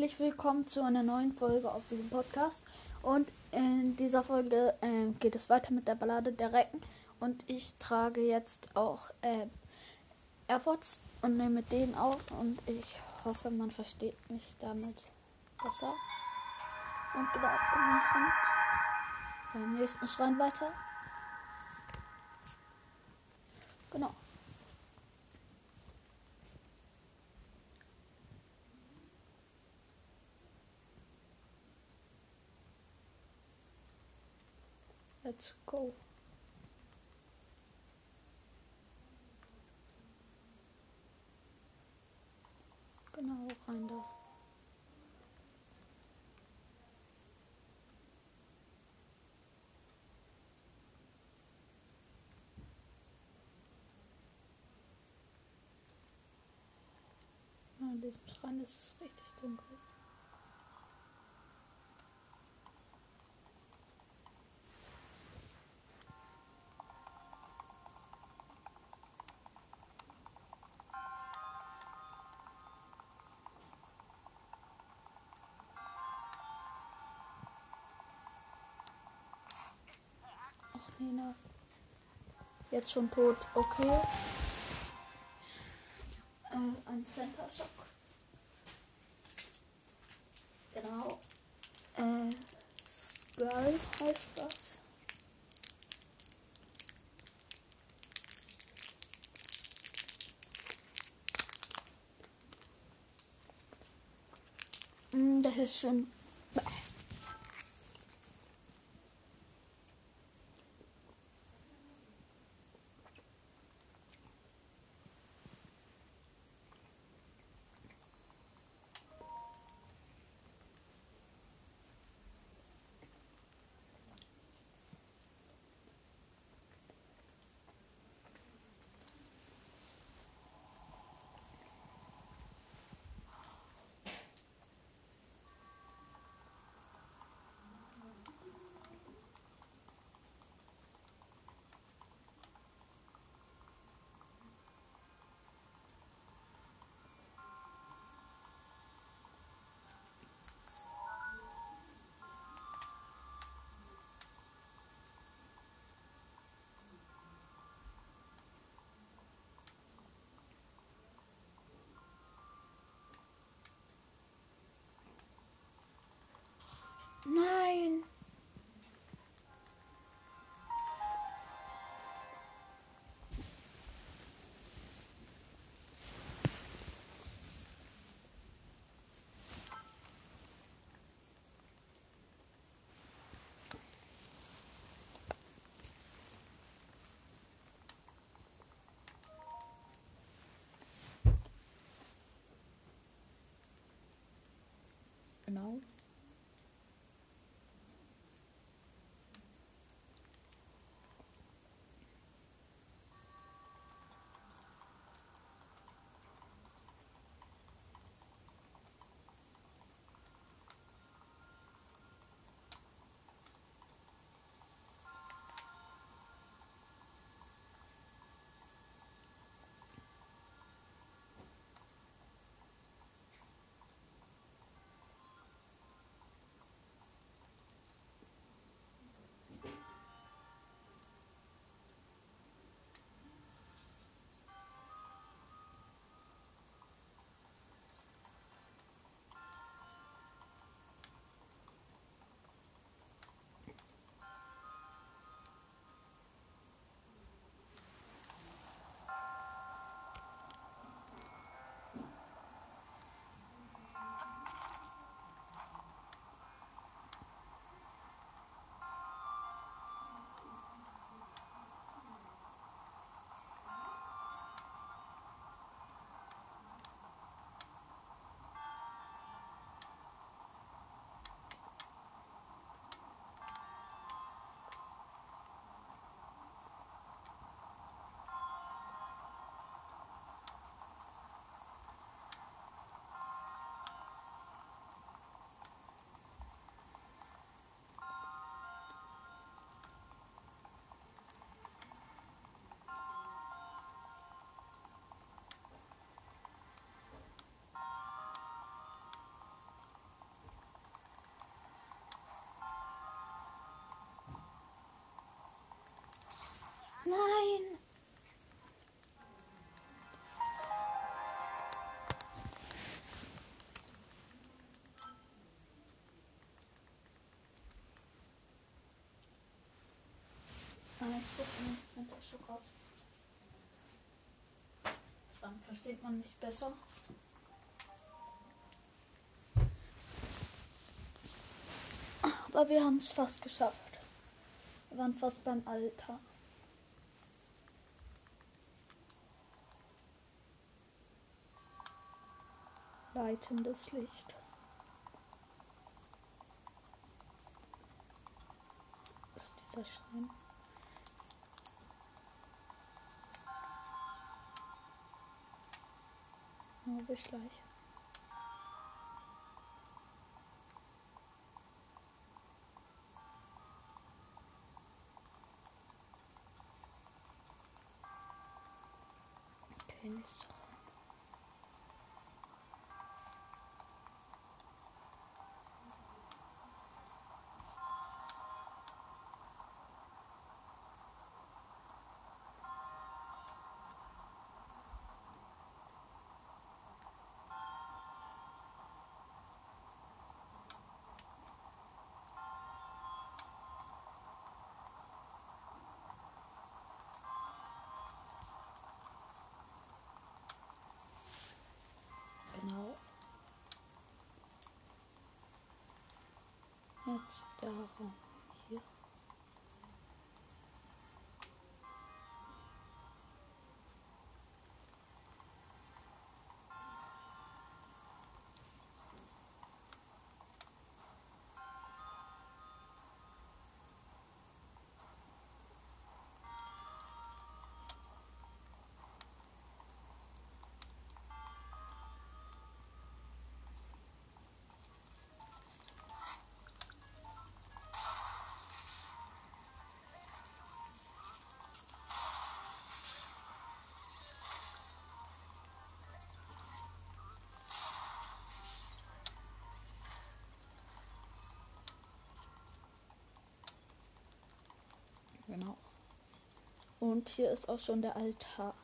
herzlich willkommen zu einer neuen Folge auf diesem Podcast. Und in dieser Folge äh, geht es weiter mit der Ballade der Recken. Und ich trage jetzt auch äh, AirPods und nehme den auf. Und ich hoffe, man versteht mich damit besser. Und wir machen beim nächsten Schrein weiter. Genau. Let's go. Genau, rein da. In diesem Schrein ist es richtig dunkel. Nina. Jetzt schon tot. Okay. Äh, ein Center Shock. Genau. Äh, Skull heißt das. Mm, Das ist schon. Raus. Dann versteht man mich besser. Aber wir haben es fast geschafft. Wir waren fast beim Alter. Leitendes Licht. Ist dieser Stein? Habe ich gleich. Jetzt Genau. Und hier ist auch schon der Altar.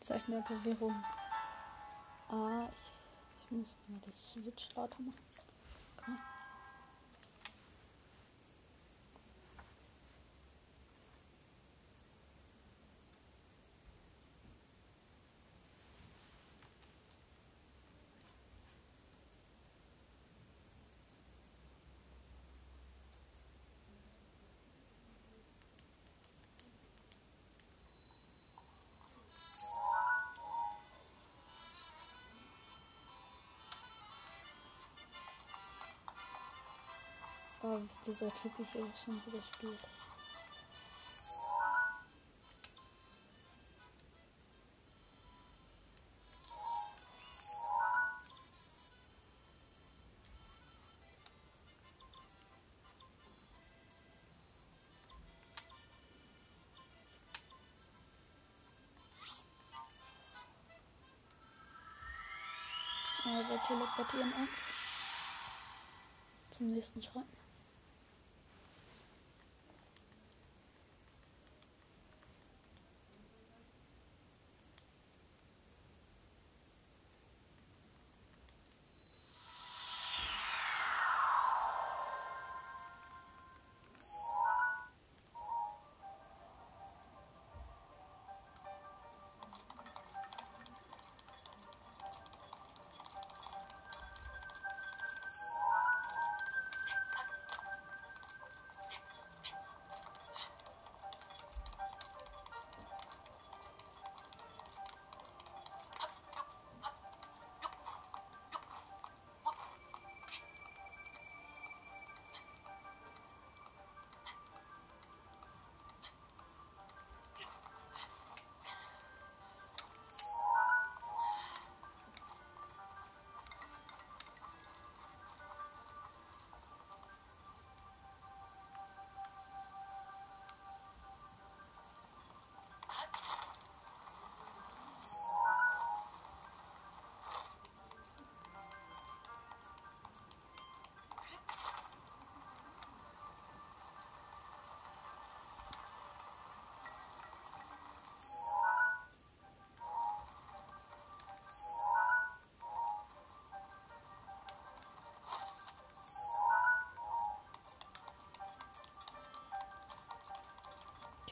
Zeichen der Verwirrung. Ah, ich, ich muss mal das Switch lauter machen. Okay. Oh, dieser typische schon wieder spielt. Wir teleportieren uns zum nächsten Schritt.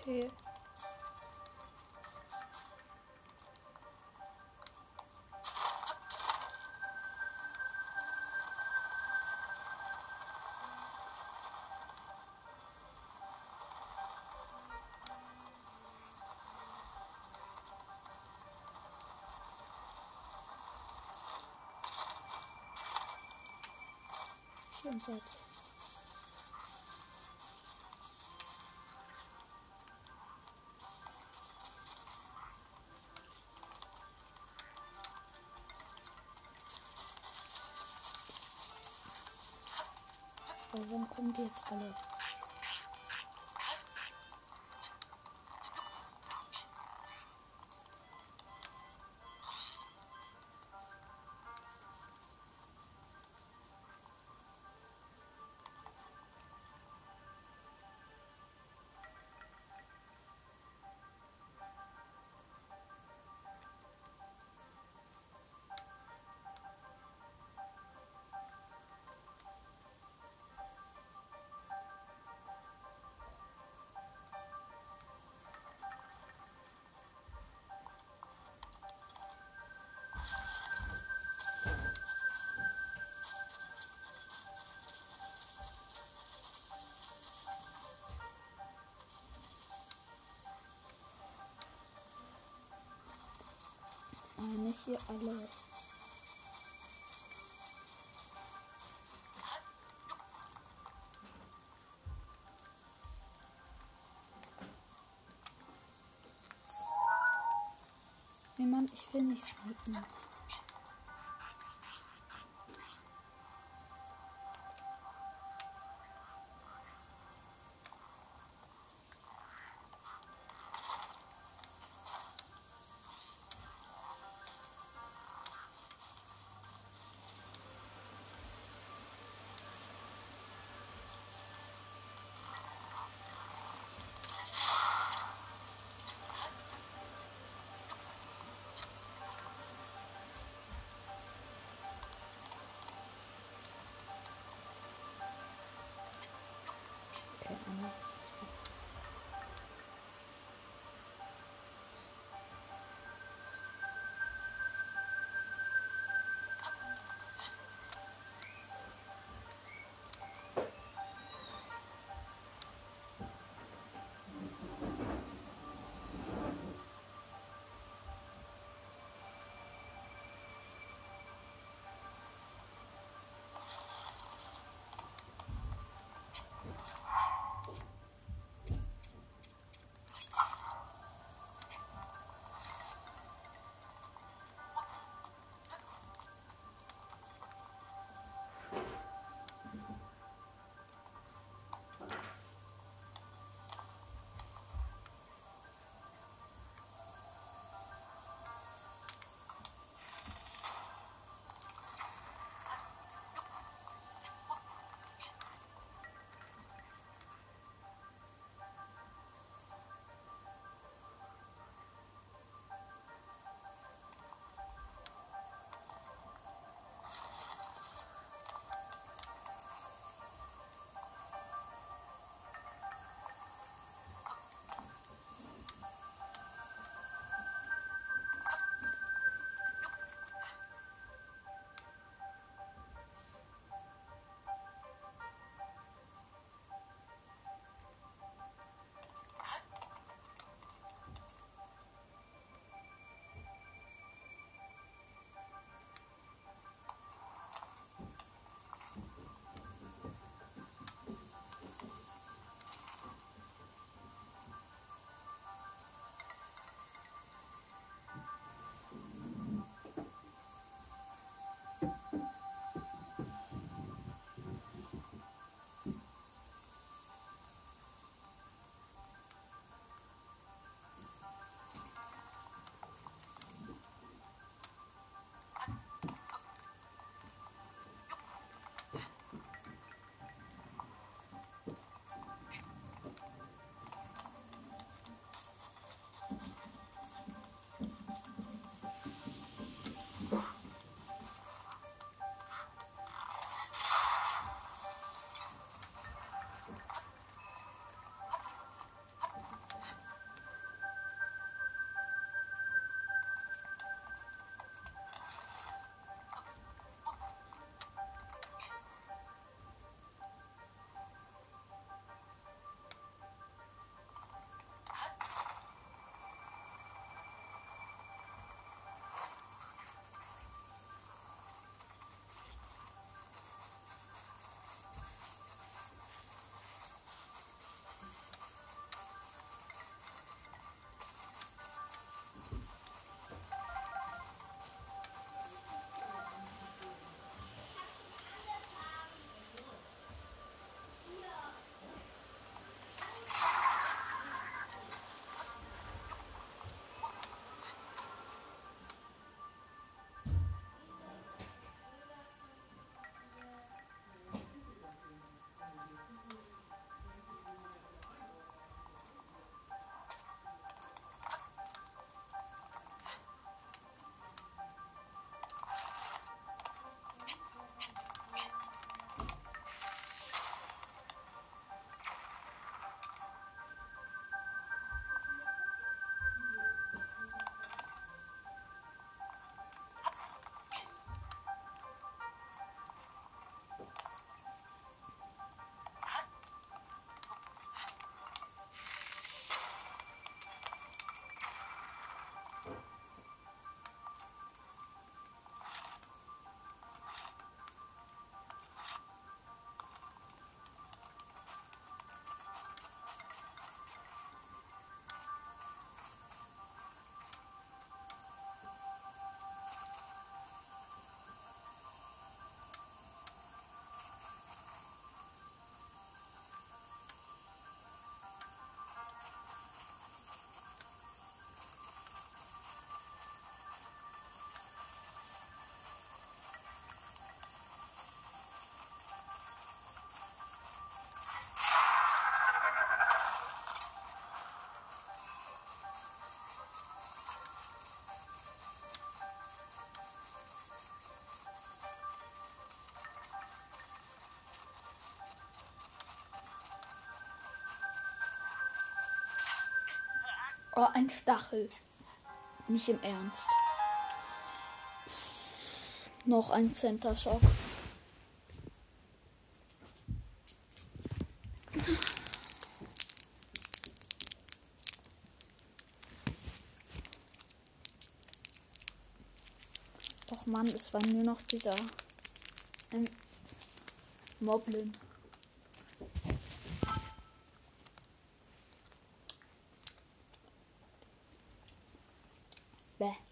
Okay. Vierundzwanzig. Warum die jetzt alle? Ah, nicht hier alle. Nee, Mann, ich will nicht snipen. Oh, ein Stachel. Nicht im Ernst. Noch ein Center Shock. Och Mann, es war nur noch dieser ähm, Moblin. be.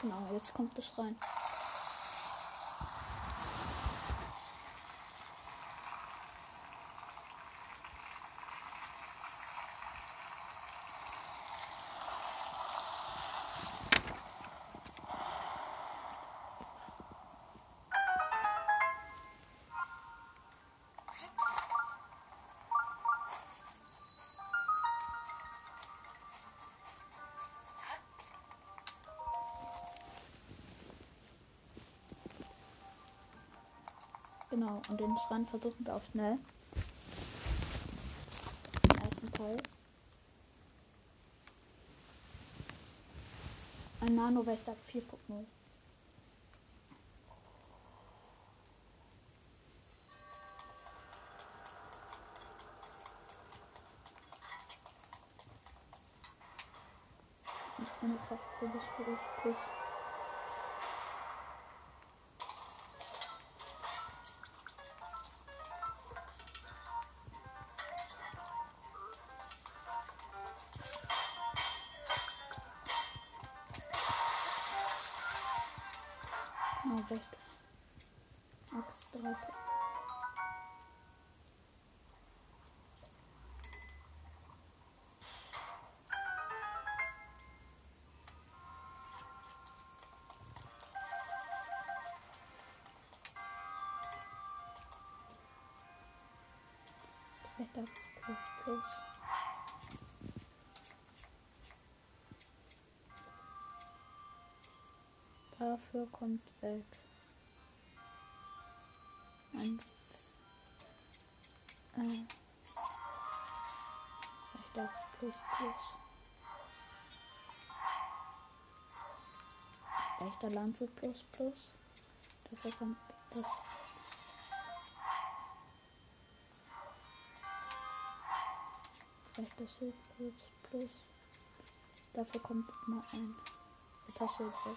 Genau, jetzt kommt es rein. Genau, und den Schrein versuchen wir auch schnell. Den ersten Teil. Ein Nano-Wächter 4.0. Dafür kommt weg. Ein äh, ich darf plus plus. Rechter Lanze plus plus. Dafür kommt das. Schild plus plus. Dafür kommt immer ein. Schild weg.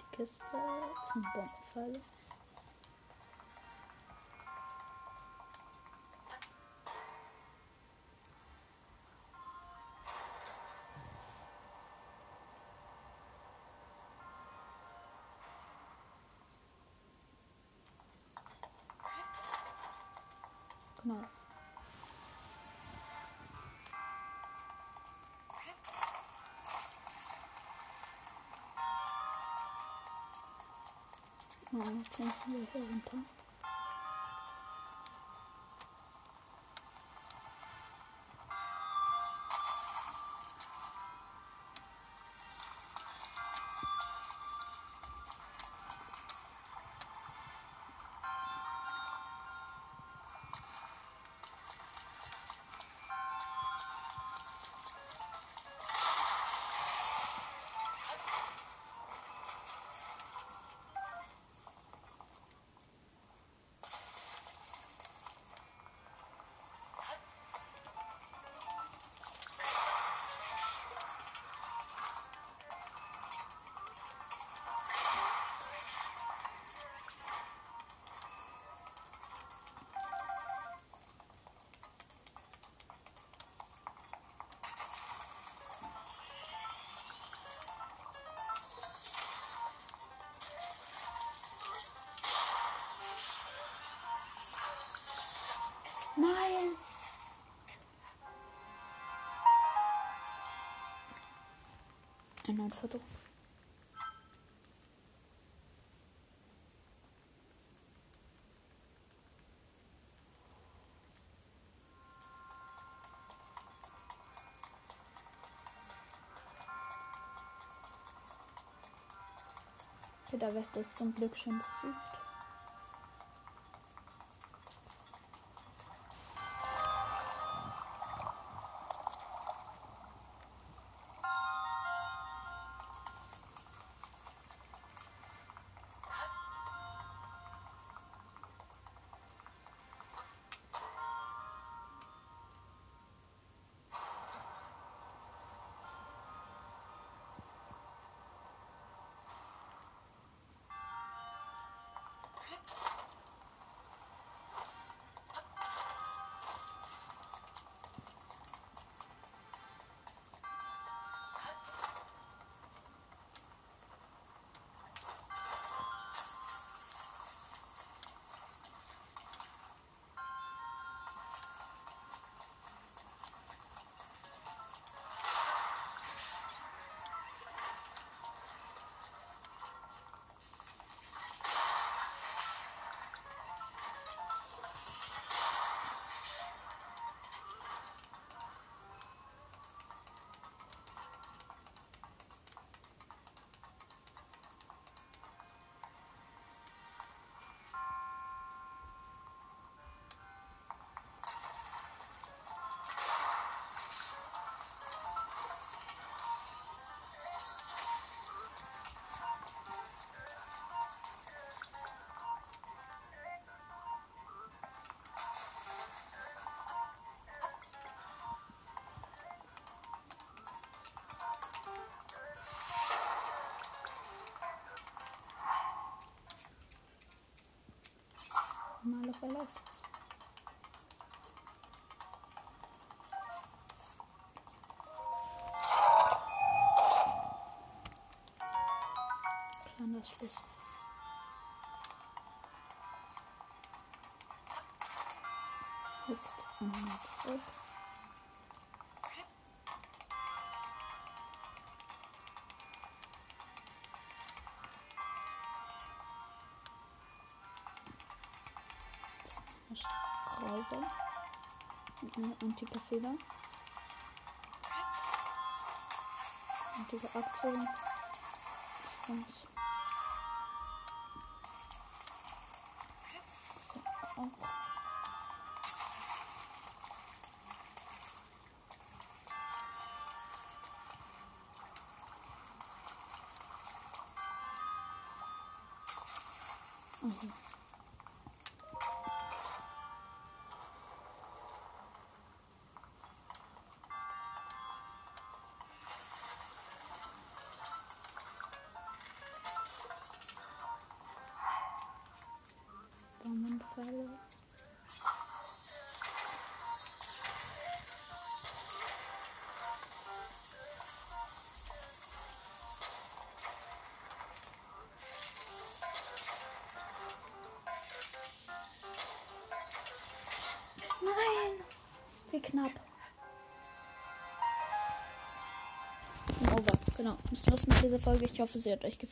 Die Kiste zum Bombenfall. Genau. Jetzt tanzen wir hier runter. Okay, der Wächter ist zum Glück schon besiegt. Kleiner Schlüssel. Jetzt einmal zurück. Schraube. Ein antiker Fehler. Antike Então tá. Knapp. Over. Genau. Das war's mit dieser Folge. Ich hoffe, sie hat euch gefallen.